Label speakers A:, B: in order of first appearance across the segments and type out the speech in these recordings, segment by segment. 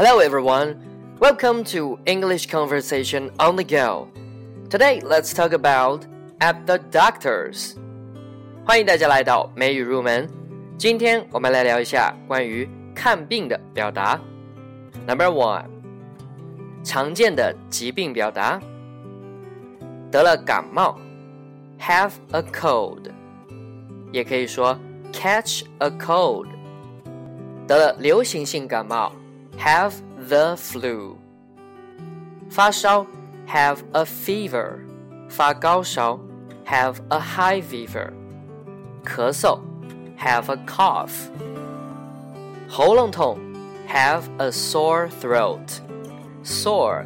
A: Hello, everyone. Welcome to English Conversation on the Go. Today, let's talk about at the doctor's. 欢迎大家来到美语入门。今天我们来聊一下关于看病的表达。Number one，常见的疾病表达。得了感冒，have a cold，也可以说 catch a cold。得了流行性感冒 ，have the flu。发烧，have a fever。发高烧，have a high fever。咳嗽，have a cough。喉咙痛，have a sore throat。sore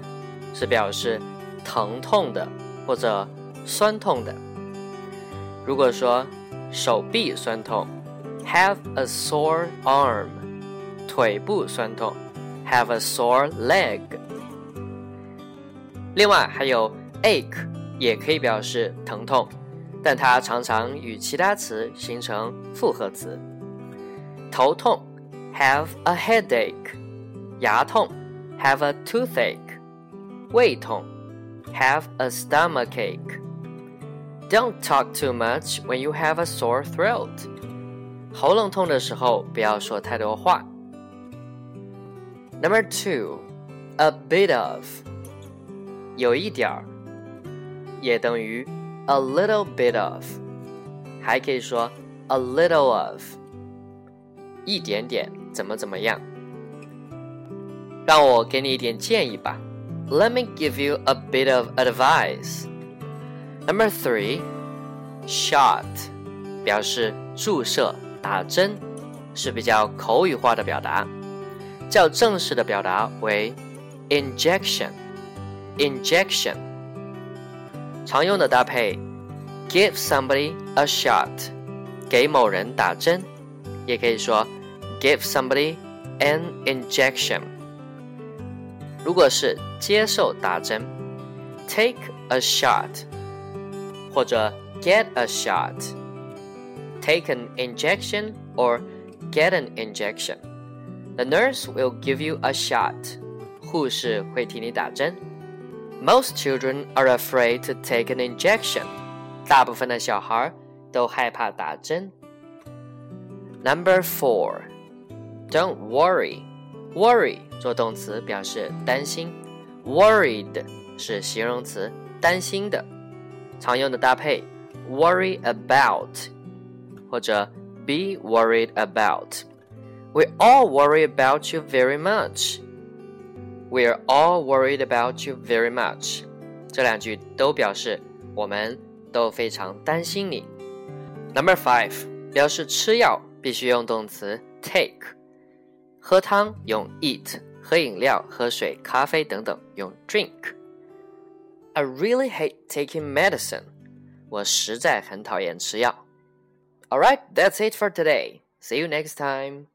A: 是表示疼痛的或者酸痛的。如果说手臂酸痛，have a sore arm；腿部酸痛 ，have a sore leg。另外还有 ache，也可以表示疼痛，但它常常与其他词形成复合词。头痛，have a headache；牙痛，have a toothache；胃痛，have a stomachache。Don't talk too much when you have a sore throat。喉咙痛的时候，不要说太多话。 Number two, a bit of，有一点儿，也等于 a little bit of，还可以说 a little of，一点点，怎么怎么样。让我给你一点建议吧。Let me give you a bit of advice. Number three, shot，表示注射、打针，是比较口语化的表达。 较正式的表达为 injection。injection 常用的搭配 give somebody a shot，给某人打针，也可以说 give somebody an injection。如果是接受打针，take a shot，或者 get a shot。Take an injection or get an injection. The nurse will give you a shot. 护士会替你打针。Most children are afraid to take an injection. 大部分的小孩都害怕打针。Number four, don't worry. Worry 做动词表示担心，worried 是形容词，担心的。常用的搭配 worry about 或者 be worried about。 We all worry about you very much. We're all worried about you very much. 这两句都表示我们都非常担心你。Number five 表示吃药必须用动词 take，喝汤用 eat，喝饮料、喝水、咖啡等等用 drink。I really hate taking medicine. 我实在很讨厌吃药。Alright, that's it for today. See you next time.